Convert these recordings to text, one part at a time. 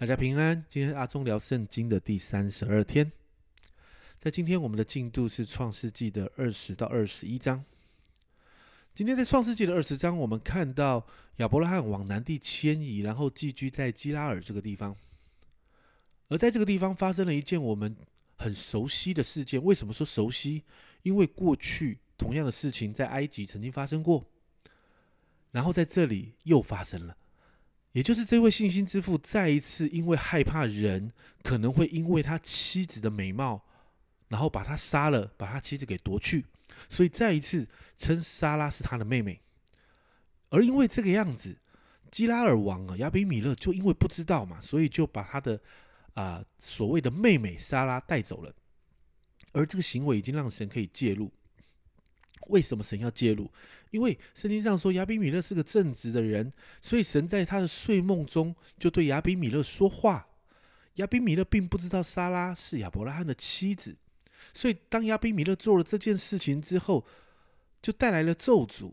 大家平安。今天阿忠聊圣经的第三十二天，在今天我们的进度是创世纪的二十到二十一章。今天在创世纪的二十章，我们看到亚伯拉罕往南地迁移，然后寄居在基拉尔这个地方。而在这个地方发生了一件我们很熟悉的事件。为什么说熟悉？因为过去同样的事情在埃及曾经发生过，然后在这里又发生了。也就是这位信心之父再一次因为害怕人可能会因为他妻子的美貌，然后把他杀了，把他妻子给夺去，所以再一次称莎拉是他的妹妹。而因为这个样子，基拉尔王啊亚比米勒就因为不知道嘛，所以就把他的啊所谓的妹妹莎拉带走了。而这个行为已经让神可以介入。为什么神要介入？因为圣经上说亚比米勒是个正直的人，所以神在他的睡梦中就对亚比米勒说话。亚比米勒并不知道莎拉是亚伯拉罕的妻子，所以当亚比米勒做了这件事情之后，就带来了咒诅，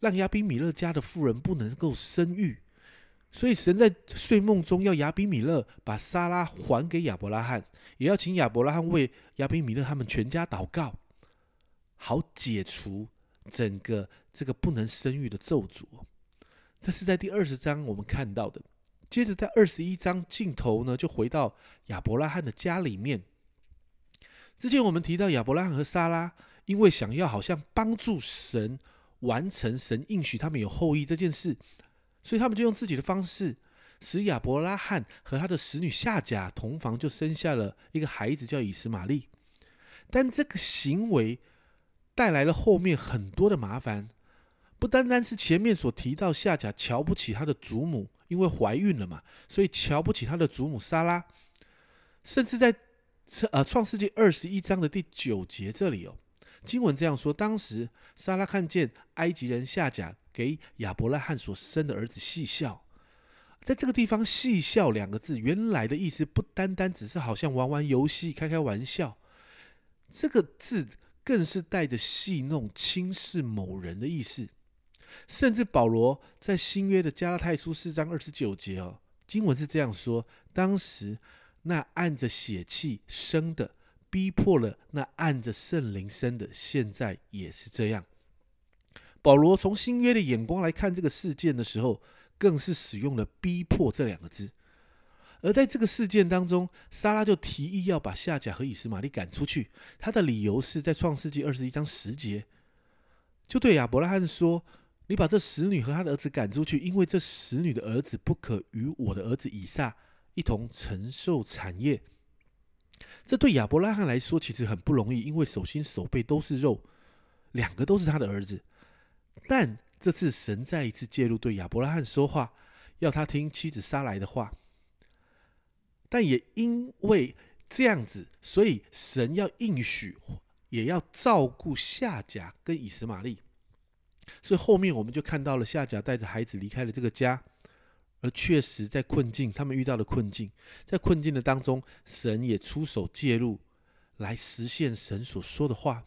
让亚比米勒家的妇人不能够生育。所以神在睡梦中要亚比米勒把莎拉还给亚伯拉罕，也要请亚伯拉罕为亚比米勒他们全家祷告。好解除整个这个不能生育的咒诅，这是在第二十章我们看到的。接着在二十一章镜头呢，就回到亚伯拉罕的家里面。之前我们提到亚伯拉罕和莎拉，因为想要好像帮助神完成神应许他们有后裔这件事，所以他们就用自己的方式，使亚伯拉罕和他的使女夏甲同房，就生下了一个孩子叫以实玛利。但这个行为。带来了后面很多的麻烦，不单单是前面所提到夏甲瞧不起他的祖母，因为怀孕了嘛，所以瞧不起他的祖母莎拉，甚至在呃创世纪二十一章的第九节这里哦，经文这样说：当时莎拉看见埃及人夏甲给亚伯拉罕所生的儿子戏笑，在这个地方“戏笑”两个字原来的意思不单单只是好像玩玩游戏、开开玩笑，这个字。更是带着戏弄、轻视某人的意思，甚至保罗在新约的加拉太书四章二十九节哦，经文是这样说：当时那按着血气生的，逼迫了那按着圣灵生的，现在也是这样。保罗从新约的眼光来看这个事件的时候，更是使用了“逼迫”这两个字。而在这个事件当中，莎拉就提议要把夏甲和以斯玛利赶出去。他的理由是在创世纪二十一章十节，就对亚伯拉罕说：“你把这使女和她的儿子赶出去，因为这使女的儿子不可与我的儿子以撒一同承受产业。”这对亚伯拉罕来说其实很不容易，因为手心手背都是肉，两个都是他的儿子。但这次神再一次介入，对亚伯拉罕说话，要他听妻子撒来的话。但也因为这样子，所以神要应许，也要照顾夏甲跟以实玛利。所以后面我们就看到了夏甲带着孩子离开了这个家，而确实在困境，他们遇到了困境，在困境的当中，神也出手介入，来实现神所说的话。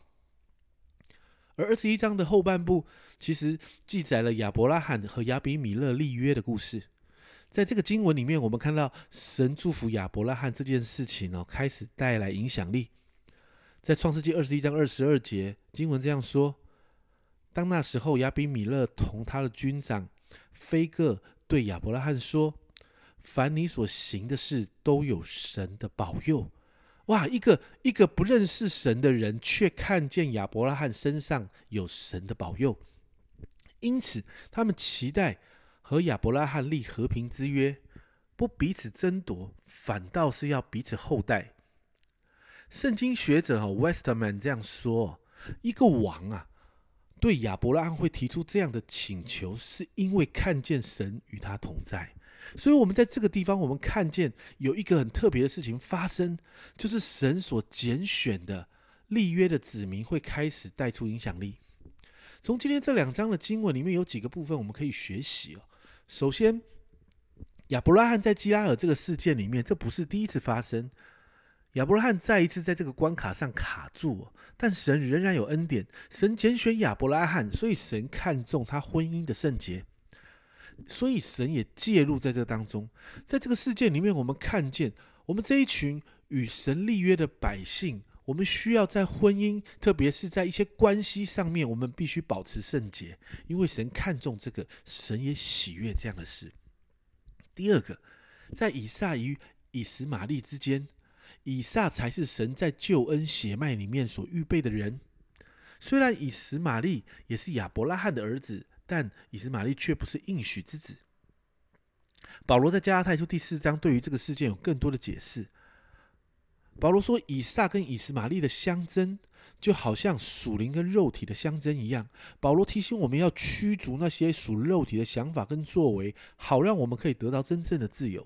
而二十一章的后半部，其实记载了亚伯拉罕和亚比米勒立约的故事。在这个经文里面，我们看到神祝福亚伯拉罕这件事情哦，开始带来影响力。在创世纪二十一章二十二节，经文这样说：当那时候，亚比米勒同他的军长菲戈对亚伯拉罕说：“凡你所行的事，都有神的保佑。”哇，一个一个不认识神的人，却看见亚伯拉罕身上有神的保佑，因此他们期待。和亚伯拉罕立和平之约，不彼此争夺，反倒是要彼此厚待。圣经学者哈 Westerman 这样说：一个王啊，对亚伯拉罕会提出这样的请求，是因为看见神与他同在。所以，我们在这个地方，我们看见有一个很特别的事情发生，就是神所拣选的立约的子民会开始带出影响力。从今天这两章的经文里面，有几个部分我们可以学习哦。首先，亚伯拉罕在基拉尔这个事件里面，这不是第一次发生。亚伯拉罕再一次在这个关卡上卡住，但神仍然有恩典，神拣选亚伯拉罕，所以神看重他婚姻的圣洁。所以神也介入在这当中，在这个事件里面，我们看见我们这一群与神立约的百姓，我们需要在婚姻，特别是在一些关系上面，我们必须保持圣洁，因为神看重这个，神也喜悦这样的事。第二个，在以撒与以实玛利之间，以撒才是神在救恩血脉里面所预备的人。虽然以实玛利也是亚伯拉罕的儿子。但以实玛利却不是应许之子。保罗在加拉太书第四章对于这个事件有更多的解释。保罗说，以撒跟以斯玛利的相争，就好像属灵跟肉体的相争一样。保罗提醒我们要驱逐那些属肉体的想法跟作为，好让我们可以得到真正的自由。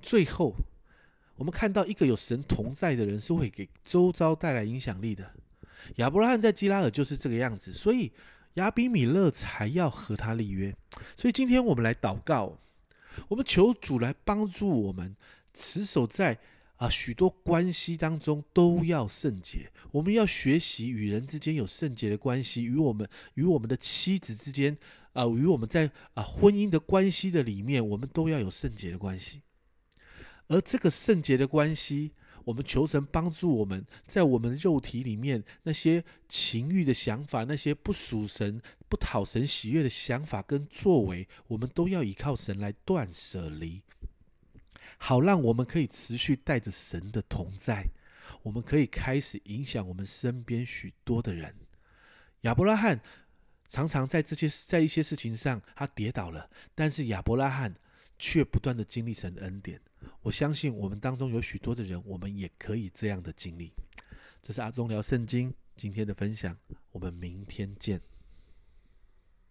最后，我们看到一个有神同在的人是会给周遭带来影响力的。亚伯拉罕在基拉尔就是这个样子，所以。亚比米勒才要和他立约，所以今天我们来祷告，我们求主来帮助我们，持守在啊许多关系当中都要圣洁。我们要学习与人之间有圣洁的关系，与我们与我们的妻子之间啊，与我们在啊婚姻的关系的里面，我们都要有圣洁的关系。而这个圣洁的关系。我们求神帮助我们，在我们肉体里面那些情欲的想法，那些不属神、不讨神喜悦的想法跟作为，我们都要依靠神来断舍离，好让我们可以持续带着神的同在，我们可以开始影响我们身边许多的人。亚伯拉罕常常在这些在一些事情上他跌倒了，但是亚伯拉罕却不断的经历神的恩典。我相信我们当中有许多的人，我们也可以这样的经历。这是阿忠聊圣经今天的分享，我们明天见。